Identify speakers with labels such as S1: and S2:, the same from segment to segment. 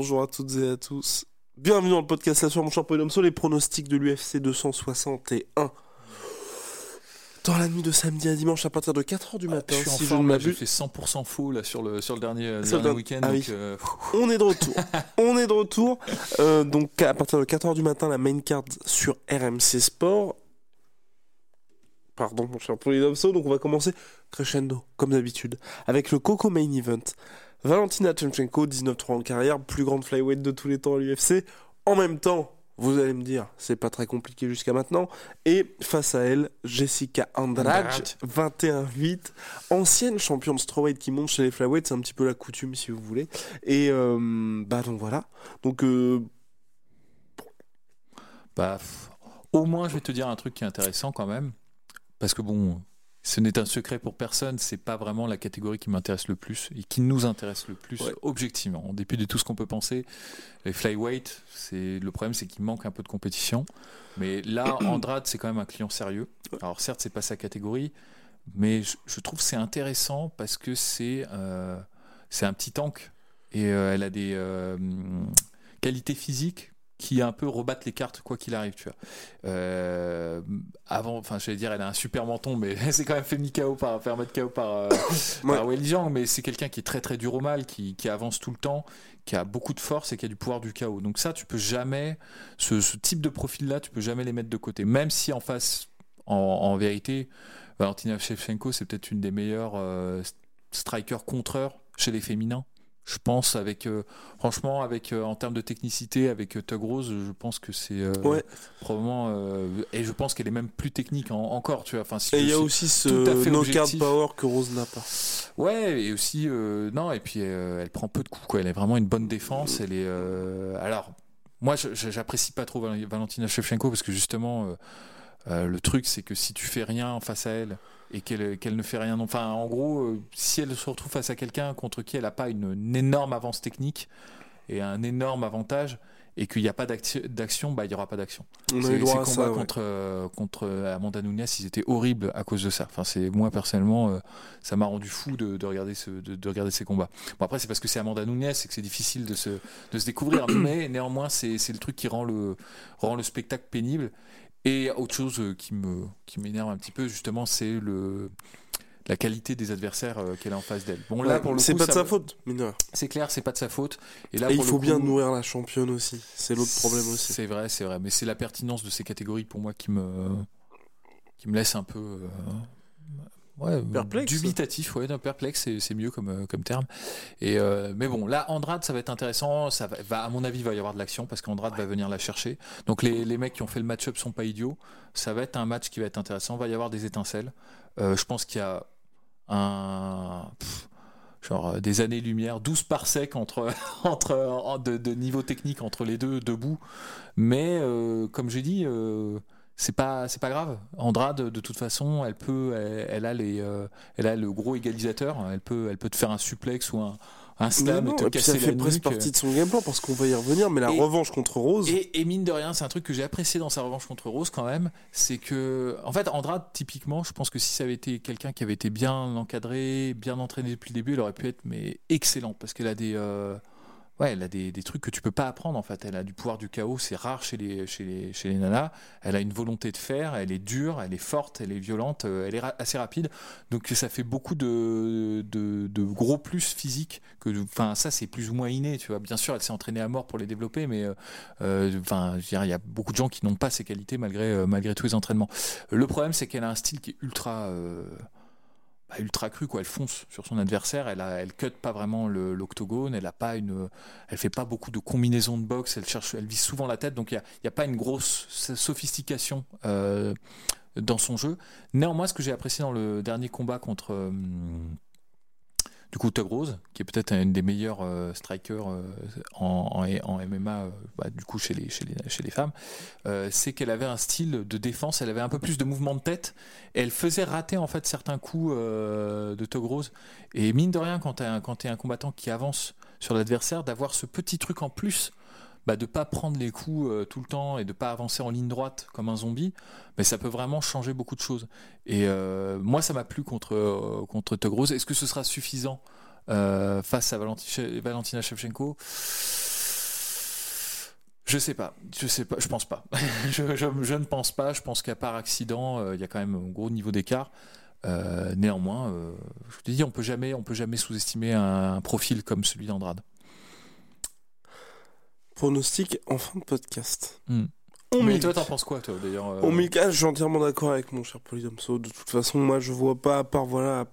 S1: Bonjour à toutes et à tous. Bienvenue dans le podcast La sur mon champion sur les pronostics de l'UFC 261. Dans la nuit de samedi à dimanche à partir de 4h du matin,
S2: Je suis en
S1: si je ne
S2: forme, là, j'ai
S1: m'abuse.
S2: fait 100% faux là, sur, le, sur le dernier, euh,
S1: Sur le
S2: dernier week-end.
S1: ah
S2: donc,
S1: oui.
S2: euh,
S1: On est de retour. On est de retour. Euh, donc à partir de 4h du matin, la main card sur RMC Sport. Pardon, mon cher Polydopso. Donc on va commencer crescendo, comme d'habitude, avec le Coco Main Event. Valentina Tchemchenko, 19-3 en carrière, plus grande flyweight de tous les temps à l'UFC. En même temps, vous allez me dire, c'est pas très compliqué jusqu'à maintenant. Et face à elle, Jessica Andrade,
S2: Andrade.
S1: 21-8, ancienne championne de strawweight qui monte chez les flyweights, c'est un petit peu la coutume si vous voulez. Et euh, bah donc voilà. Donc euh,
S2: bah, au moins, je vais te dire un truc qui est intéressant quand même. Parce que bon, ce n'est un secret pour personne, c'est pas vraiment la catégorie qui m'intéresse le plus et qui nous intéresse le plus
S1: Ouais.
S2: objectivement. En dépit de tout ce qu'on peut penser, les flyweight, c'est le problème, c'est qu'il manque un peu de compétition. Mais là, Andrade, c'est quand même un client sérieux. Alors certes, c'est pas sa catégorie, mais je, je trouve que c'est intéressant parce que c'est euh, c'est un petit tank et euh, elle a des euh, qualités physiques qui un peu rebattent les cartes quoi qu'il arrive tu vois. Euh, avant enfin j'allais dire elle a un super menton mais s'est quand même fait mis KO par faire mettre KO par, euh,
S1: Ouais.
S2: par Zhang mais c'est quelqu'un qui est très très dur au mal qui, qui avance tout le temps qui a beaucoup de force et qui a du pouvoir du chaos donc ça tu peux jamais ce, ce type de profil là tu peux jamais les mettre de côté. Même si en face en, en vérité Valentina Shevchenko c'est peut-être une des meilleures euh, strikers contreurs chez les féminins je pense avec euh, franchement avec euh, en termes de technicité avec euh, Tug Rose je pense que c'est euh,
S1: ouais.
S2: probablement et je pense qu'elle est même plus technique en- encore tu vois enfin si
S1: Et il y a aussi ce knockout power que Rose n'a pas.
S2: ouais et aussi non et puis elle prend peu de coups quoi elle a vraiment une bonne défense elle est alors moi j'apprécie pas trop Val- Valentina Shevchenko parce que justement le truc c'est que si tu fais rien face à elle et qu'elle qu'elle ne fait rien enfin en gros euh, si elle se retrouve face à quelqu'un contre qui elle n'a pas une, une énorme avance technique et un énorme avantage et qu'il n'y a pas d'acti- d'action bah il y aura pas d'action ces, combats
S1: ça. ouais.
S2: contre, euh, contre Amanda Nunes, ils étaient horribles à cause de ça. Enfin, c'est moi personnellement, euh, ça m'a rendu fou de, de regarder ce, de, de regarder ces combats. Bon après, c'est parce que c'est Amanda Nunes et que c'est difficile de se, de se découvrir, mais néanmoins, c'est c'est le truc qui rend le, rend le spectacle pénible. Et autre chose euh, qui me, qui m'énerve un petit peu justement, c'est le la qualité des adversaires euh, qu'elle a en face d'elle. Bon là, pour le
S1: c'est pas de sa faute, mineur.
S2: C'est clair, c'est pas de sa faute. Et là,
S1: Et il
S2: le
S1: faut bien nourrir la championne aussi. C'est l'autre problème aussi.
S2: c'est vrai, c'est vrai. Mais c'est la pertinence de ces catégories pour moi qui me, qui me laisse un peu. euh, ouais,
S1: Perplexe.
S2: Dubitatif, ouais, non, perplexe, c'est, mieux comme, euh, comme terme. Et, euh, mais bon, là, Andrade, ça va être intéressant. Ça va, à mon avis, il va y avoir de l'action parce qu'Andrade va venir la chercher. Donc les, les mecs qui ont fait le match-up sont pas idiots. Ça va être un match qui va être intéressant. Il va y avoir des étincelles. Euh, je pense qu'il y a un. pff, genre euh, des années-lumière, 12 parsecs entre, entre, en- de, de niveau technique entre les deux debout. Mais euh, comme j'ai dit, euh, c'est pas c'est pas grave. Andrade, de toute façon, elle peut, elle, elle a les, euh, elle a le gros égalisateur. Elle peut, elle peut te faire un suplex ou un, un slam
S1: non,
S2: et te
S1: et puis ça fait
S2: la
S1: presque partie de son game plan parce qu'on va y revenir. Mais la
S2: Et-
S1: revanche contre Rose,
S2: Et, et mine de rien, c'est un truc que j'ai apprécié dans sa revanche contre Rose quand même, c'est que, en fait, Andrade, typiquement, je pense que si ça avait été quelqu'un qui avait été bien encadré, bien entraîné depuis le début, elle aurait pu être mais excellente parce qu'elle a des, euh, ouais, elle a des, des, trucs que tu peux pas apprendre en fait. Elle a du pouvoir du chaos, c'est rare chez les, chez, les, chez les nanas. Elle a une volonté de faire, elle est dure, elle est forte, elle est violente, euh, elle est assez rapide. Donc ça fait beaucoup de, de, gros plus physiques. Que, enfin, ça c'est plus ou moins inné, tu vois. Bien sûr, elle s'est entraînée à mort pour les développer, mais euh, euh il y a beaucoup de gens qui n'ont pas ces qualités malgré, malgré tous les entraînements. Le problème, c'est qu'elle a un style qui est ultra bah, ultra cru quoi. Elle fonce sur son adversaire elle a, elle cut pas vraiment l'octogone elle a pas une elle fait pas beaucoup de combinaisons de boxe elle cherche elle vise souvent la tête donc il y a, a, pas une grosse sophistication euh, dans son jeu. Néanmoins ce que j'ai apprécié dans le dernier combat contre euh, du coup, Tug Rose, qui est peut-être une des meilleurs euh, strikers euh, en, MMA, euh, bah, du coup, chez les, chez les, chez les femmes, c'est qu'elle avait un style de défense, elle avait un peu plus de mouvement de tête, elle faisait rater en fait certains coups de Tug Rose. Et mine de rien, quand tu es, un combattant qui avance sur l'adversaire, d'avoir ce petit truc en plus bah, de pas prendre les coups euh, tout le temps et de pas avancer en ligne droite comme un zombie, mais ça peut vraiment changer beaucoup de choses. Et euh, moi, ça m'a plu contre euh, contre. Est-ce que ce sera suffisant face à Valentina Shevchenko? Je sais pas, je sais pas, je pense pas. je, ne pense pas. Je pense qu'à part accident, il y a quand même un gros niveau d'écart. néanmoins, je te dis, on peut jamais, on peut jamais sous-estimer un profil comme celui d'Andrade
S1: pronostic en fin de podcast.
S2: Hmm. Mais toi, t'en penses quoi, toi, d'ailleurs
S1: euh... Omika, je suis entièrement d'accord avec mon cher Polydomso. De toute façon, moi, je vois pas, à part, voilà,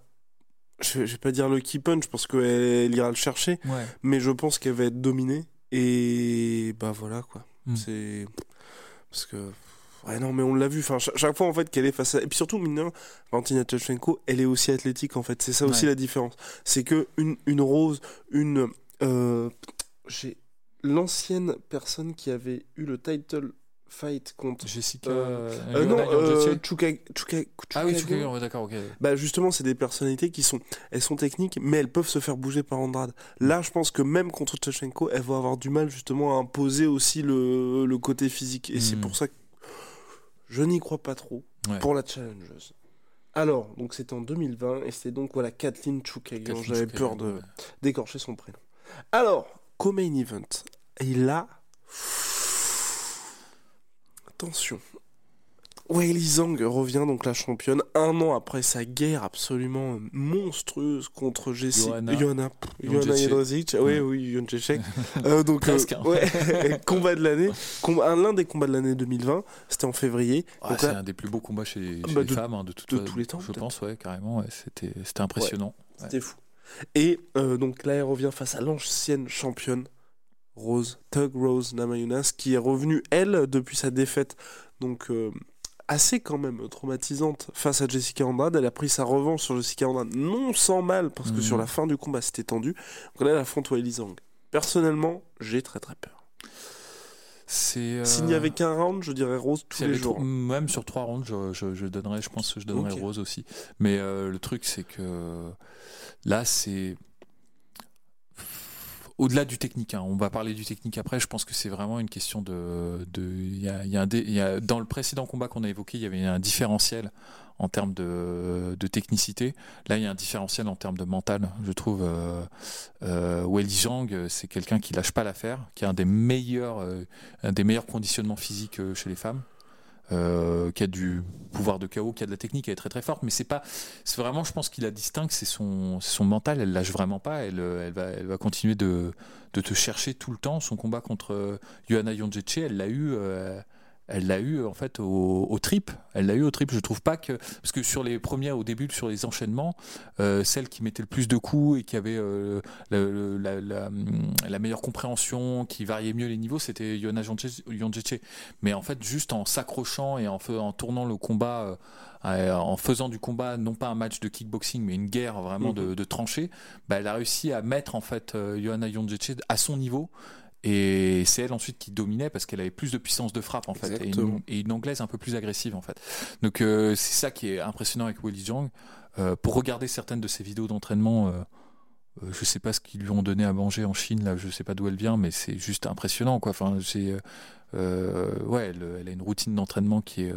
S1: je, vais pas dire le key punch parce qu'elle ira le chercher, mais je pense qu'elle va être dominée. Et bah voilà, quoi. Hmm. C'est. Parce que. Ouais, non, mais on l'a vu. Enfin, chaque, fois, en fait, qu'elle est face à. Et puis surtout, mine Valentina Tchechenko, elle est aussi athlétique, en fait. C'est ça aussi la différence. C'est que une, une rose, une. Euh... J'ai l'ancienne personne qui avait eu le title fight contre
S2: Jessica euh,
S1: euh, non euh, Chuka,
S2: ah oui Chuka d'accord ok.
S1: Bah justement c'est des personnalités qui sont elles sont techniques mais elles peuvent se faire bouger par Andrade. Là je pense que même contre Tchachenko elle va avoir du mal justement à imposer aussi le, le côté physique. Et c'est hmm. pour ça que je n'y crois pas trop pour la challengeuse. Alors donc c'était en 2020 et c'est donc voilà Kathleen Chukagian. J'avais peur de d'écorcher son prénom. Alors co-main event et là, attention. Weili Zhang revient donc la championne un an après sa guerre absolument monstrueuse contre Jessie Johanna. Johanna. Oui oui euh, donc euh, hein. combat de l'année. L'un des combats de l'année 2020 c'était en février.
S2: Ah, c'est un des plus beaux combats chez, bah, les femmes hein, de, tous les temps je pense ouais carrément c'était c'était impressionnant.
S1: C'était fou. Et euh, donc là elle revient face à l'ancienne championne Rose, Tug Rose Namayunas, qui est revenue, elle, depuis sa défaite, donc euh, assez quand même traumatisante face à Jessica Andrade. Elle a pris sa revanche sur Jessica Andrade, non sans mal, parce que sur mhm. la fin du combat, c'était tendu. Donc là, elle affronte Weili Zhang. Personnellement, j'ai très très peur.
S2: Euh,
S1: S'il n'y avait qu'un round, je dirais Rose tous les jours.
S2: Même sur trois rounds, je, donnerais, je pense que je donnerais Rose aussi. Mais euh, le truc, c'est que là, c'est au-delà du technique, hein, on va parler du technique après, je pense que c'est vraiment une question de... Il y dans le précédent combat qu'on a évoqué, il y avait un différentiel en termes de, de, technicité. Là, il y a un différentiel en termes de mental. Je trouve euh, euh, c'est quelqu'un qui lâche pas l'affaire, qui a un des meilleurs, euh, un des meilleurs conditionnements physiques euh, chez les femmes. Euh, qui a du pouvoir de chaos, qui a de la technique, elle est très très forte, mais c'est pas, c'est vraiment, je pense qu'il la distingue, c'est son, son mental, elle lâche vraiment pas, elle, elle va, elle va continuer de, de te chercher tout le temps. Son combat contre euh, Johanna Jondjece, elle l'a eu, euh, elle l'a eu en fait au, au trip. Elle l'a eu au trip. Je trouve pas que parce que sur les premières au début sur les enchaînements, euh, celle qui mettait le plus de coups et qui avait euh, la, la, la, meilleure compréhension, qui variait mieux les niveaux, c'était Yona Yonjeche. Mais en fait, juste en s'accrochant et en, en tournant le combat. Euh, en faisant du combat non pas un match de kickboxing mais une guerre vraiment de, mhm. de tranchées, bah, elle a réussi à mettre en fait Johanna Yonjeche à son niveau et c'est elle ensuite qui dominait parce qu'elle avait plus de puissance de frappe en fait et une, anglaise un peu plus agressive en fait. Donc euh, c'est ça qui est impressionnant avec Willy Jang. Euh, pour regarder certaines de ses vidéos d'entraînement, euh, euh, je sais pas ce qu'ils lui ont donné à manger en Chine là, je sais pas d'où elle vient, mais c'est juste impressionnant quoi. Enfin c'est ouais, elle, elle, a une routine d'entraînement qui est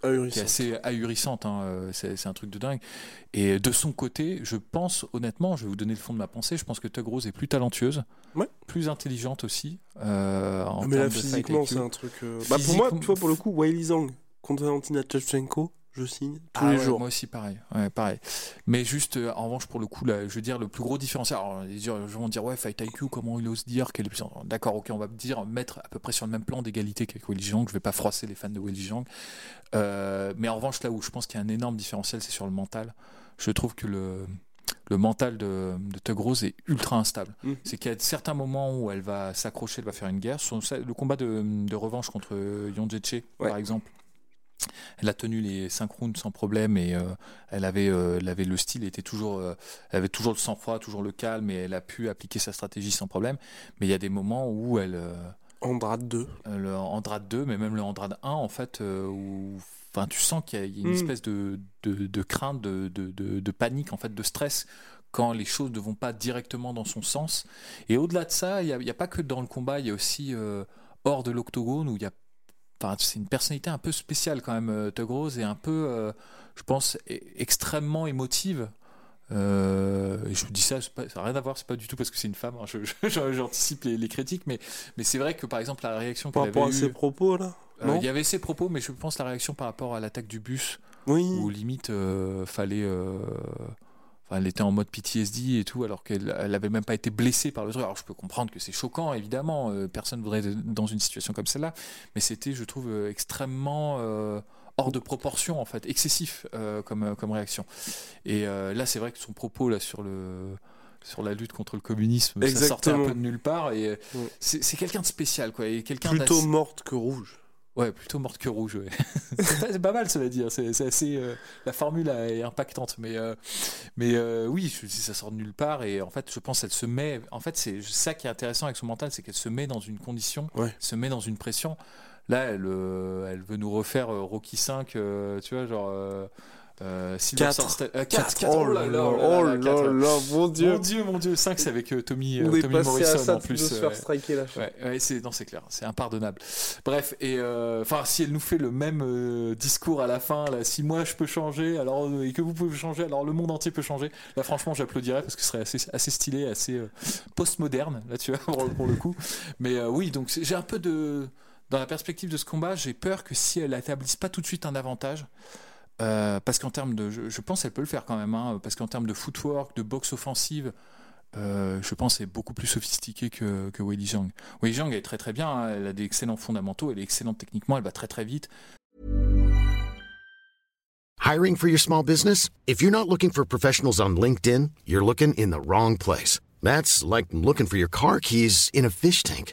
S2: qui est
S1: Ahurissant.
S2: assez ahurissante. hein, euh, C'est un truc de dingue. Et de son côté, je pense honnêtement, je vais vous donner le fond de ma pensée. Je pense que Tug Rose est plus talentueuse,
S1: Ouais.
S2: plus intelligente aussi. euh, en
S1: Ah, mais là, physiquement,
S2: IQ.
S1: c'est un truc. euh, Bah, pour moi, tu vois, pour le coup, Weili Zhang contre Valentina Shevchenko, je signe tous
S2: Ah
S1: les
S2: ouais,
S1: jours.
S2: Moi aussi, pareil. Ouais, pareil. Mais juste, euh, en revanche, pour le coup, là, je veux dire, le plus gros différentiel. Alors, les gens vont dire, ouais, Fight IQ, comment il ose dire qu'elle est plus. D'accord, ok, on va dire, mettre à peu près sur le même plan d'égalité qu'avec Willy Zhang. Je vais pas froisser les fans de Willy Zhang. Euh, mais en revanche, là où je pense qu'il y a un énorme différentiel, c'est sur le mental. Je trouve que le. Le mental de, de Tug Rose est ultra instable.
S1: Mhm.
S2: C'est qu'il y a certains moments où elle va s'accrocher, elle va faire une guerre. Son- le combat de, de revanche contre Yon Jeche,
S1: Ouais.
S2: par exemple, elle a tenu les 5 rounds sans problème et euh, elle, avait, euh, elle avait le style, était toujours, euh, elle avait toujours le sang-froid, toujours le calme et elle a pu appliquer sa stratégie sans problème. Mais il y a des moments où elle,
S1: Andrade 2.
S2: euh, le Andrade 2, mais même le Andrade 1, en fait, où enfin, tu sens qu'il y a, une
S1: Mm.
S2: espèce de, de, de crainte, de, de, panique, en fait, de stress quand les choses ne vont pas directement dans son sens. Et au-delà de ça, il n'y a, il y a pas que dans le combat, il y a aussi euh, hors de l'octogone où il y a Enfin, c'est une personnalité un peu spéciale quand même, euh, Tug Rose, et un peu, euh, je pense, e- extrêmement émotive. Euh, et je vous dis ça, pas- ça n'a rien à voir, c'est pas du tout parce que c'est une femme. hein, J'anticipe les, les critiques, mais, mais c'est vrai que par exemple la réaction
S1: Par rapport
S2: avait
S1: à ses propos, là
S2: euh, il y avait ses propos, mais je pense la réaction par rapport à l'attaque du bus,
S1: Oui.
S2: où limite fallait, enfin, elle était en mode PTSD et tout, alors qu'elle elle avait même pas été blessée par le truc. Alors je peux comprendre que c'est choquant, évidemment, euh, personne voudrait être dans une situation comme celle-là, mais c'était, je trouve, euh, extrêmement euh, hors de proportion en fait, excessif euh, comme comme réaction. Et là, c'est vrai que son propos là sur le sur la lutte contre le communisme, ça sortait un
S1: Exactement.
S2: peu de nulle part et
S1: Ouais.
S2: c'est quelqu'un de spécial quoi, et quelqu'un
S1: Plutôt morte que rouge.
S2: Ouais, plutôt morte que rouge. Ouais. c'est, pas, mal, cela dit. hein. C'est, assez. euh, la formule est impactante, mais euh, mais euh, oui, ça sort de nulle part et en fait, je pense qu'elle se met. En fait, c'est ça qui est intéressant avec son mental, c'est qu'elle se met dans une condition,
S1: Ouais.
S2: se met dans une pression. Là, elle, elle veut nous refaire Rocky 5, tu vois, genre. Euh, euh, Sylvester
S1: Quatre.
S2: Stallone- euh,
S1: Quatre.
S2: quatre, quatre,
S1: Oh là là, oh là là, mon dieu.
S2: Mon dieu, mon dieu, 5 c'est avec euh, Tommy, euh,
S1: On est
S2: Tommy
S1: passé à
S2: Morrison
S1: ça
S2: en
S1: de
S2: plus.
S1: se
S2: euh,
S1: faire
S2: ouais.
S1: striker la chaîne.
S2: Ouais, ouais, c'est non, c'est clair, c'est impardonnable. Bref, et euh, enfin, si elle nous fait le même euh, discours à la fin, là, si moi je peux changer, alors euh, et que vous pouvez changer, alors le monde entier peut changer. Là, franchement, j'applaudirais parce que ce serait assez, assez stylé, assez euh, postmoderne, là, tu vois, pour, le coup. Mais euh, oui, donc j'ai un peu de dans la perspective de ce combat, j'ai peur que si elle n'établisse pas tout de suite un avantage. Euh, parce qu'en termes de, je, je pense qu'elle peut le faire quand même, hein, parce qu'en termes de footwork, de boxe offensive, euh, je pense est beaucoup plus sophistiquée que, que Weili Zhang. Wei Zhang est très très bien, hein, elle a des excellents fondamentaux, elle est excellente techniquement, elle va très très vite.
S3: Hiring for your small business? If you're not looking for professionals on LinkedIn, you're looking in the wrong place. That's like looking for your car keys in a fish tank.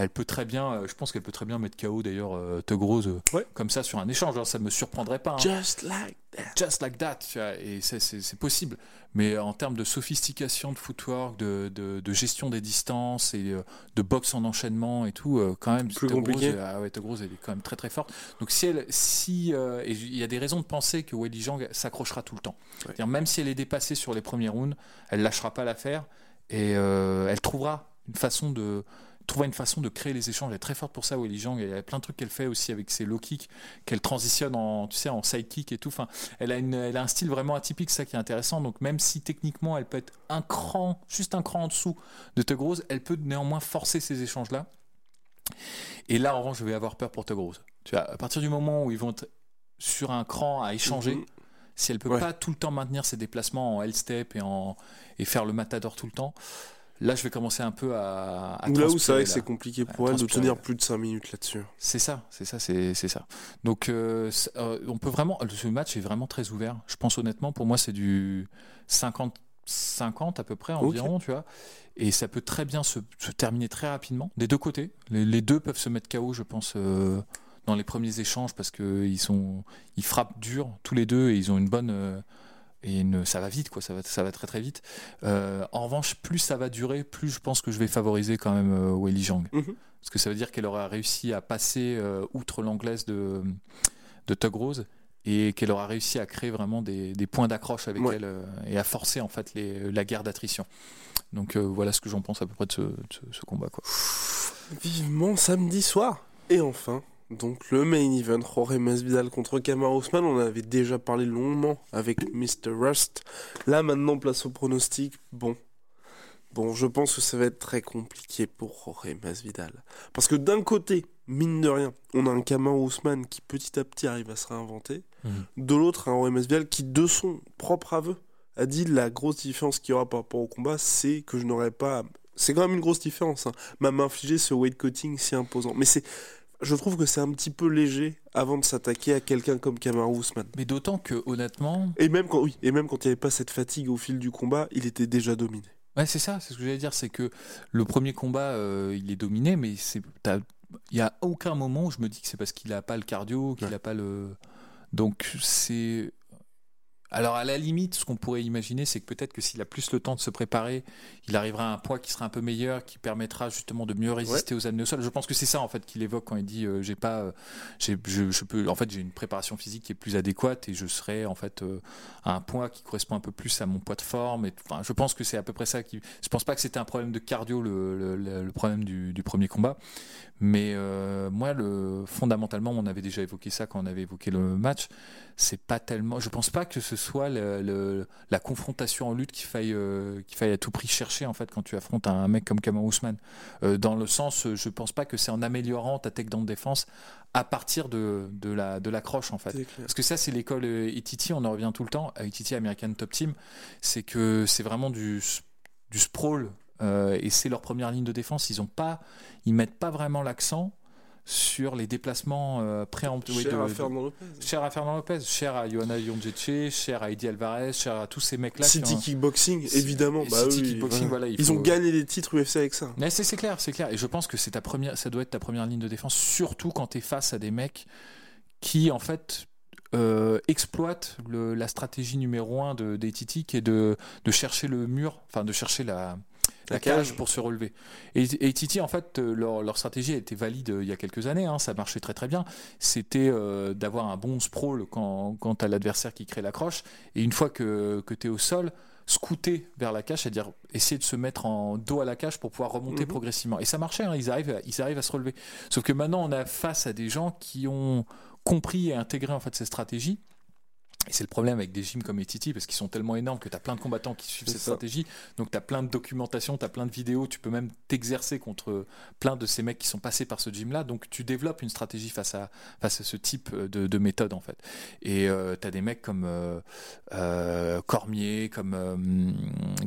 S2: Elle peut très bien, euh, je pense qu'elle peut très bien mettre KO d'ailleurs euh, Tug Rose euh,
S1: Ouais.
S2: comme ça sur un échange, alors ça me surprendrait pas. hein.
S1: Just like that.
S2: Just like that, tu vois, et c'est- possible. Mais en termes de sophistication de footwork, de, de, de gestion des distances et de boxe en enchaînement et tout, quand même,
S1: Plus
S2: Tug Rose,
S1: compliqué.
S2: ah ouais, Tug Rose, elle est quand même très très forte. Donc si elle, si euh, et il y a des raisons de penser que Weili Zhang s'accrochera tout le temps. C'est-à-dire, même si elle est dépassée sur les premiers rounds, elle lâchera pas l'affaire et euh, elle trouvera une façon de trouvera une façon de créer les échanges. Elle est très forte pour ça, Weili Zhang. Il y a plein de trucs qu'elle fait aussi avec ses low kicks, qu'elle transitionne en, tu sais, en sidekick et tout. Enfin, elle a, une, elle a un style vraiment atypique, ça qui est intéressant. Donc même si techniquement elle peut être un cran, juste un cran en dessous de Tug Rose, elle peut néanmoins forcer ces échanges-là. Et là, en revanche, je vais avoir peur pour Tug Rose. Tu vois, à partir du moment où ils vont être sur un cran à échanger,
S1: Mhm.
S2: si elle peut
S1: Ouais.
S2: pas tout le temps maintenir ses déplacements en L-step et, en, et faire le matador tout le temps, là, je vais commencer un peu à. à
S1: Là où c'est vrai que c'est compliqué pour elle de tenir plus de 5 minutes là-dessus.
S2: C'est ça, c'est ça, c'est c'est ça. Donc, euh, euh, on peut vraiment. Ce match est vraiment très ouvert. Je pense honnêtement, pour moi, c'est du 50. 50 à peu près environ, tu vois. Et ça peut très bien se, se terminer très rapidement, des deux côtés. Les, les deux peuvent se mettre KO, je pense, euh, dans les premiers échanges parce qu'ils sont, ils frappent dur tous les deux et ils ont une bonne, et ça va vite, quoi. Ça va, ça va très très vite. Euh, en revanche, plus ça va durer, plus je pense que je vais favoriser quand même euh, Weili Zhang.
S1: Mhm.
S2: Parce que ça veut dire qu'elle aura réussi à passer euh, outre l'anglaise de, de Tug Rose et qu'elle aura réussi à créer vraiment des, des points d'accroche avec
S1: Ouais.
S2: elle euh, et à forcer en fait les, la guerre d'attrition. Donc voilà ce que j'en pense à peu près de ce, de ce, ce combat. Quoi.
S1: Vivement samedi soir. Et enfin, donc le main event, Jorge Masvidal contre Kamar Ousmane. On en avait déjà parlé longuement avec Mr. Rust. Là maintenant, place au pronostic. Bon. Bon, je pense que ça va être très compliqué pour Jorge Masvidal. Parce que d'un côté, mine de rien, on a un Kamar Ousmane qui petit à petit arrive à se réinventer.
S2: Mhm.
S1: De l'autre, un Jorge Masvidal qui, de son propre aveu, a dit la grosse différence qu'il y aura par rapport au combat, c'est que je n'aurais pas. C'est quand même une grosse différence. Hein, m'a m'infliger ce weight cutting si imposant. Mais c'est, je trouve que c'est un petit peu léger avant de s'attaquer à quelqu'un comme Kamaru Usman.
S2: Mais d'autant que honnêtement,
S1: Et même quand, oui, et même quand il n'y avait pas cette fatigue au fil du combat, il était déjà dominé.
S2: Ouais, c'est ça, c'est ce que j'allais dire, c'est que le premier combat, euh, il est dominé, mais il y a aucun moment où je me dis que c'est parce qu'il a pas le cardio, qu'il
S1: Ouais.
S2: a pas le. Donc c'est. Alors à la limite, ce qu'on pourrait imaginer, c'est que peut-être que s'il a plus le temps de se préparer, il arrivera à un poids qui sera un peu meilleur, qui permettra justement de mieux résister aux amenés au sol. Je pense que c'est ça en fait qu'il évoque quand il dit euh, j'ai pas, euh, j'ai, je, je peux, en fait j'ai une préparation physique qui est plus adéquate et je serai en fait euh, à un poids qui correspond un peu plus à mon poids de forme. Et, enfin, je pense que c'est à peu près ça qui. Je pense pas que c'était un problème de cardio le, le, le- le problème du, du premier combat, mais euh, moi le fondamentalement on avait déjà évoqué ça quand on avait évoqué le match. C'est pas tellement. Je pense pas que ce soit le- le- la confrontation en lutte qu'il faille euh, qu'il faille à tout prix chercher en fait quand tu affrontes un mec comme Kamar Ousmane. Euh, dans le sens, euh, je pense pas que c'est en améliorant ta takedown défense à partir de, de la de l'accroche en fait. Parce que ça, c'est l'école Ititi, on en revient tout le temps, à Ititi American Top Team, c'est que c'est vraiment du, du sprawl, euh, et c'est leur première ligne de défense. Ils ont pas, ils mettent pas vraiment l'accent sur les déplacements euh, préemptifs.
S1: Cher Lopez.
S2: cher à Fernand Lopez, cher à Johanna Yonjeche, cher à Eddie Alvarez, cher à tous ces mecs-là.
S1: City
S2: ont-
S1: Kickboxing, évidemment. Bah
S2: City
S1: oui,
S2: Kickboxing,
S1: ouais.
S2: voilà, il
S1: Ils
S2: faut-
S1: ont gagné les titres UFC avec ça.
S2: mais c'est c'est clair, c'est clair. Et je pense que c'est ta première, ça doit être ta première ligne de défense, surtout quand tu es face à des mecs qui, en fait, euh, exploitent le- la stratégie numéro un de, des Titi, qui est de, de chercher le mur, enfin de chercher la, la, cage. pour se relever. Et, et Titi, en fait, euh, leur, leur stratégie a été valide euh, il y a quelques années, hein, ça marchait très très bien. C'était euh, d'avoir un bon sprawl quand, quand tu as l'adversaire qui crée l'accroche, et une fois que, que tu es au sol, scouter vers la cage, c'est-à-dire essayer de se mettre en dos à la cage pour pouvoir remonter
S1: Mhm.
S2: progressivement. Et ça marchait, hein, ils, arrivent à, ils arrivent à se relever. Sauf que maintenant, on a face à des gens qui ont compris et intégré en fait ces stratégies. Et c'est le problème avec des gyms comme Etiti, parce qu'ils sont tellement énormes que tu as plein de combattants qui suivent cette
S1: ça.
S2: stratégie. Donc tu as plein de documentation, tu as plein de vidéos, tu peux même t'exercer contre plein de ces mecs qui sont passés par ce gym-là. Donc tu développes une stratégie face à, face à ce type de, de méthode en fait. Et tu as des mecs comme euh, euh, Cormier, comme euh,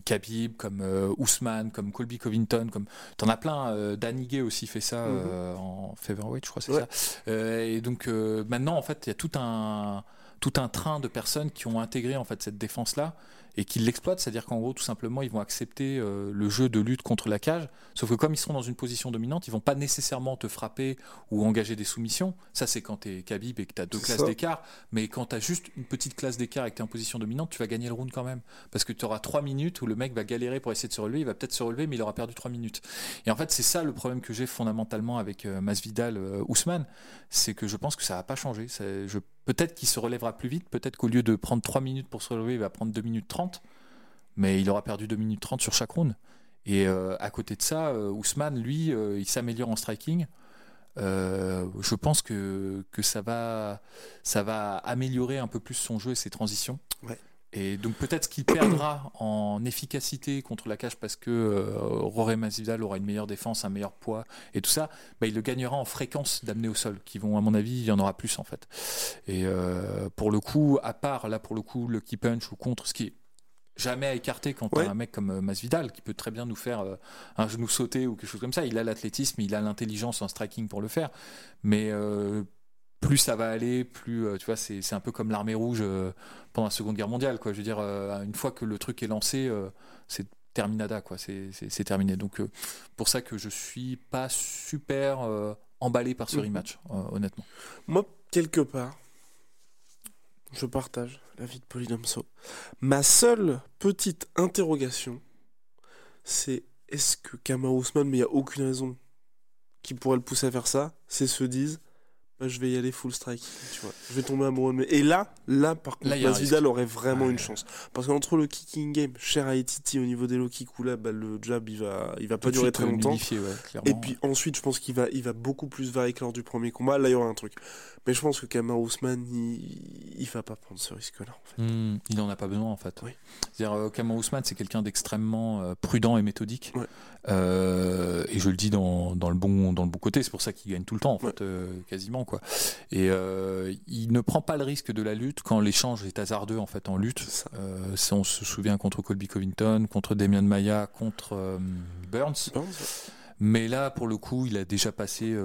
S2: Khabib, comme euh, Ousmane, comme Colby Covington, comme t'en as plein. Euh, Dan Ige aussi fait ça
S1: Mhm.
S2: euh, en featherweight, je crois, c'est
S1: Ouais.
S2: ça. Euh, et donc euh, maintenant, en fait, il y a tout un tout un train de personnes qui ont intégré en fait cette défense là et qui l'exploitent, c'est-à-dire qu'en gros tout simplement ils vont accepter euh, le jeu de lutte contre la cage, sauf que comme ils seront dans une position dominante, ils vont pas nécessairement te frapper ou engager des soumissions. Ça c'est quand tu es Khabib et que tu as deux classes d'écart, mais quand tu as juste une petite classe d'écart et que tu es en position dominante, tu vas gagner le round quand même. Parce que tu auras trois minutes où le mec va galérer pour essayer de se relever, il va peut-être se relever mais il aura perdu trois minutes. Et en fait, c'est ça le problème que j'ai fondamentalement avec euh, Masvidal euh, Ousmane, c'est que je pense que ça va pas changer. Je, peut-être qu'il se relèvera plus vite, peut-être qu'au lieu de prendre 3 minutes pour se relever, il va prendre 2 minutes 30, mais il aura perdu 2 minutes 30 sur chaque round. Et euh, à côté de ça, euh, Ousmane, lui, euh, il s'améliore en striking. Je pense que, ça, va, ça va améliorer un peu plus son jeu et ses transitions. Et donc peut-être qu'il perdra en efficacité contre la cage parce que euh, Roré Masvidal aura une meilleure défense, un meilleur poids et tout ça. Bah, il le gagnera en fréquence d'amener au sol, qui vont à mon avis, il y en aura plus en fait. Et euh, pour le coup, à part là pour le coup le key punch ou contre, ce qui est jamais à écarter quand
S1: Ouais.
S2: un mec comme euh, Masvidal qui peut très bien nous faire euh, un genou sauté ou quelque chose comme ça. Il a l'athlétisme, il a l'intelligence en striking pour le faire, mais plus ça va aller, plus euh, tu vois, c'est c'est un peu comme l'armée rouge euh, pendant la Seconde Guerre mondiale, quoi. Je veux dire, euh, une fois que le truc est lancé, c'est terminada, quoi. C'est terminé. Donc pour ça que je suis pas super emballé par ce
S1: Mhm.
S2: rematch, honnêtement.
S1: Moi, quelque part, Je partage l'avis de Polydomso. Ma seule petite interrogation, c'est est-ce que Kamar Ousmane, mais il n'y a aucune raison qui pourrait le pousser à faire ça, c'est se disent bah, je vais y aller full strike, tu vois. Je vais tomber amoureux mes... Et là, là par contre,
S2: Là,
S1: Masvidal aurait vraiment
S2: Ouais.
S1: une chance. Parce qu'entre le kicking game, cher à Etiti au niveau des low kicks, où là, bah, le jab, il va, il va pas durer très
S2: euh,
S1: longtemps.
S2: ouais.
S1: Et puis ensuite, je pense qu'il va, il va beaucoup plus varier que lors du premier combat. Là, il y aura un truc. Mais je pense que Kamar Ousmane, il, il va pas prendre ce risque-là. En fait.
S2: Hmm, il n'en a pas besoin en fait.
S1: Oui.
S2: C'est-à-dire, euh, Kamar Ousmane, c'est quelqu'un d'extrêmement euh, prudent et méthodique.
S1: Ouais.
S2: Euh, et je le dis dans, dans le bon dans le bon côté. C'est pour ça qu'il gagne tout le temps en fait, euh, quasiment quoi. Et euh, il ne prend pas le risque de la lutte quand l'échange est hasardeux en fait en lutte.
S1: Ça.
S2: Euh, si on se souvient contre Colby Covington, contre Damian Maya, contre euh, Burns. Mais là, pour le coup, il a déjà passé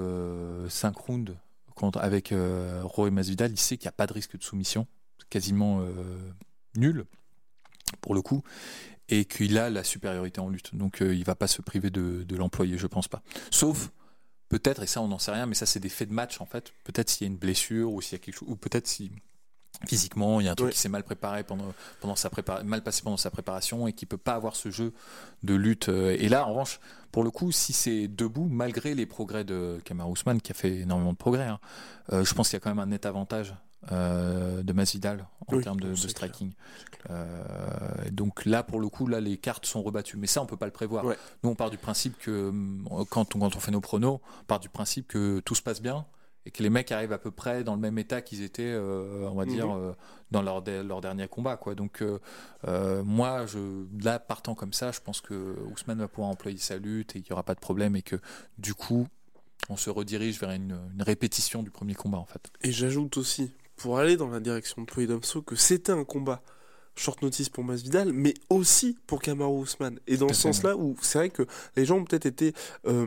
S2: 5 rounds contre, avec Roy Masvidal. Il sait qu'il n'y a pas de risque de soumission, quasiment nul pour le coup, et qu'il a la supériorité en lutte. Donc euh, il va pas se priver de, de l'employer, je pense pas. Sauf peut-être, et ça on n'en sait rien, mais ça c'est des faits de match en fait. Peut-être s'il y a une blessure ou s'il y a quelque chose, ou peut-être si physiquement il y a un truc
S1: Ouais.
S2: qui s'est mal préparé pendant, pendant sa mal passé pendant sa préparation et qui peut pas avoir ce jeu de lutte. euh, Et là, en revanche, pour le coup, si c'est debout, malgré les progrès de Kamar Ousmane, qui a fait énormément de progrès, hein, euh, je pense qu'il y a quand même un net avantage euh, de Masvidal en
S1: Oui,
S2: termes de, striking. Euh, donc là, pour le coup, là, les cartes sont rebattues. Mais ça, on peut pas le prévoir.
S1: Ouais.
S2: Nous, on part du principe que hum, quand on, quand on fait nos pronos, on part du principe que tout se passe bien et que les mecs arrivent à peu près dans le même état qu'ils étaient, euh, on va
S1: Mhm.
S2: dire, euh, dans leur, leur dernier combat. Quoi. Donc moi, je, là, partant comme ça, je pense que Ousmane va pouvoir employer sa lutte et qu'il n'y aura pas de problème et que du coup, on se redirige vers une, une répétition du premier combat en fait.
S1: Et j'ajoute aussi, pour aller dans la direction de Polydomso, que c'était un combat short notice pour Masvidal, mais aussi pour Kamaru Ousmane. Et dans ce sens-là, où c'est vrai que les gens ont peut-être été, euh,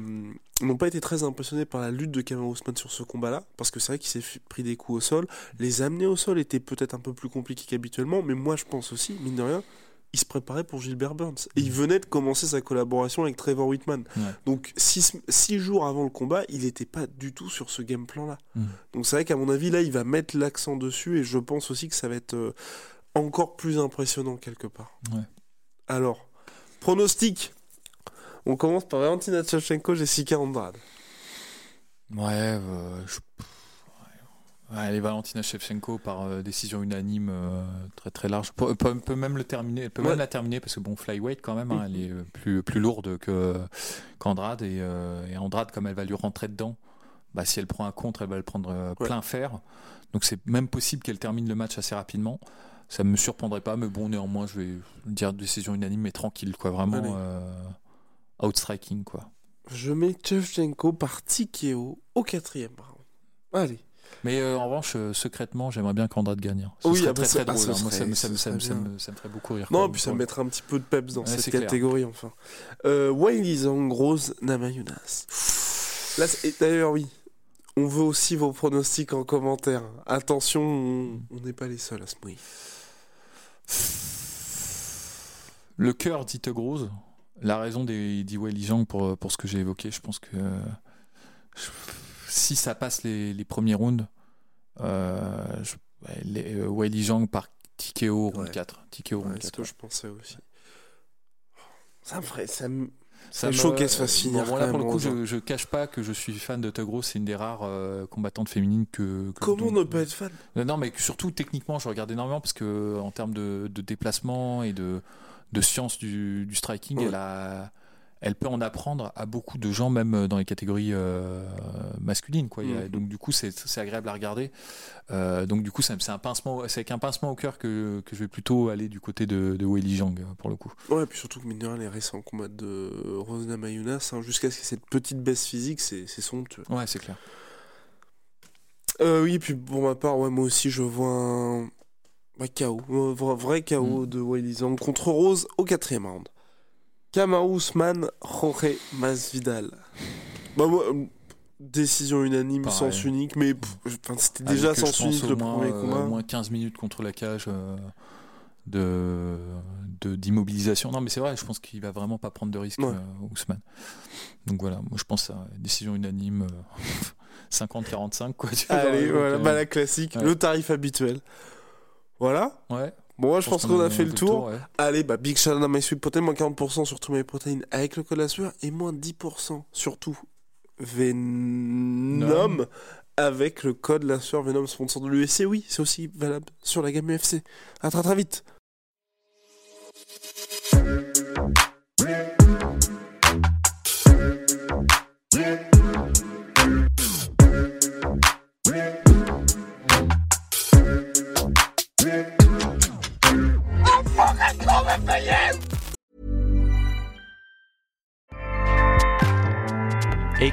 S1: n'ont pas été très impressionnés par la lutte de Kamaru Ousmane sur ce combat-là, parce que c'est vrai qu'il s'est pris des coups au sol. Les amener au sol était peut-être un peu plus compliqué qu'habituellement, mais moi je pense aussi, mine de rien, il se préparait pour Gilbert Burns. Et il venait de commencer sa collaboration avec Trevor Whitman.
S2: Ouais.
S1: Donc six, six jours avant le combat, il n'était pas du tout sur ce game plan-là.
S2: Mm.
S1: Donc c'est vrai qu'à mon avis, là, il va mettre l'accent dessus et je pense aussi que ça va être euh, encore plus impressionnant quelque part.
S2: Ouais.
S1: Alors, pronostic. On commence par Valentina Tchevchenko, Jessica Andrade.
S2: Ouais, euh, je... ouais. Allez, Valentina Shevchenko par euh, décision unanime euh, très très large. Peut, même le terminer, elle peut
S1: Ouais.
S2: même la terminer parce que bon, flyweight quand même, hein, elle est euh, plus plus lourde que qu'Andrade et, euh, et Andrade comme elle va lui rentrer dedans, bah si elle prend un contre, elle va le prendre
S1: Ouais.
S2: plein fer. Donc c'est même possible qu'elle termine le match assez rapidement. Ça me surprendrait pas, mais bon, néanmoins, je vais dire décision unanime, mais tranquille, quoi, vraiment outstriking, quoi.
S1: Je mets Tchevchenko par TKO au quatrième round. Allez.
S2: Mais euh, en revanche, euh, secrètement, j'aimerais bien qu'Andrade gagne. hein. Ce
S1: Oui,
S2: serait
S1: ah
S2: très drôle.
S1: ce
S2: hein. Moi, ça, me- ça me-
S1: ce
S2: ça me- ça me- me ferait beaucoup rire.
S1: Non, puis ça
S2: pour-
S1: mettra un petit peu de peps dans
S2: Ouais,
S1: cette
S2: c'est clair.
S1: catégorie, enfin. Euh, Wiley. Là, c'est- et d'ailleurs, oui. On veut aussi vos pronostics en commentaire. Attention, on n'est pas les seuls à se mouiller.
S2: Le cœur dit te grosse. La raison des dit Weili Zhang pour, pour ce que j'ai évoqué, je pense que euh, je- si ça passe les, les premiers rounds, euh, je, les, euh, Zhang par TKO round
S1: Ouais.
S2: 4. TKO round
S1: Ouais, c'est
S2: 4.
S1: ce que je pensais aussi. Ça me ferait. Ça me...
S2: Ça
S1: me
S2: me-
S1: chaud qu'elle se fasse finir
S2: Bon, là,
S1: quand
S2: pour le coup, je, je cache pas que je suis fan de Tugro. C'est une des rares euh, combattantes féminines que. que-
S1: Comment
S2: dont-
S1: ne pas être fan?
S2: Non, Non, mais surtout techniquement, je regarde énormément parce que en termes de, de déplacement et de, de science du, du striking,
S1: Ouais.
S2: elle, a, elle peut en apprendre à beaucoup de gens, même dans les catégories euh, masculines. Quoi.
S1: Mhm.
S2: Donc du coup, c'est agréable à regarder. Euh, donc du coup, c'est un pincement, c'est avec un pincement au cœur que, que je vais plutôt aller du côté de, de Weili Zhang pour le coup.
S1: Ouais, puis surtout que mine de rien, les récents combats de Rose Namajunas, hein, jusqu'à ce qu'il y ait cette petite baisse physique, c'est somptueux.
S2: Ouais, c'est clair.
S1: Euh, oui, puis pour ma part, ouais, moi aussi, je vois un, un KO, un vrai, vrai KO de Wiley Zhang contre Rose au quatrième round. Kamaru Usman, Jorge Masvidal. Bah, moi, euh, décision unanime,
S2: Pareil.
S1: sens unique, mais c'était déjà sens unique le
S2: moins,
S1: premier
S2: euh,
S1: combat.
S2: au moins 15 minutes contre la cage euh, de d'immobilisation. non, mais c'est vrai, je pense qu'il va vraiment pas prendre de risque,
S1: Ouais.
S2: euh, Ousmane. Donc voilà, moi je pense à décision unanime euh, 50-45. quoi. tu
S1: Allez, voilà,
S2: euh,
S1: bah, la classique,
S2: ouais.
S1: le tarif habituel. Voilà.
S2: Ouais.
S1: Bon, moi, je pense qu'on a fait le tour.
S2: ouais.
S1: Allez, bah, Big out à My Sweet Protein, moins 40% sur tous mes protéines avec le code la sueur et moins 10% sur tout Venom avec le code la sueur Venom sponsor de l'UFC. Oui, c'est aussi valable sur la gamme UFC. À très très vite.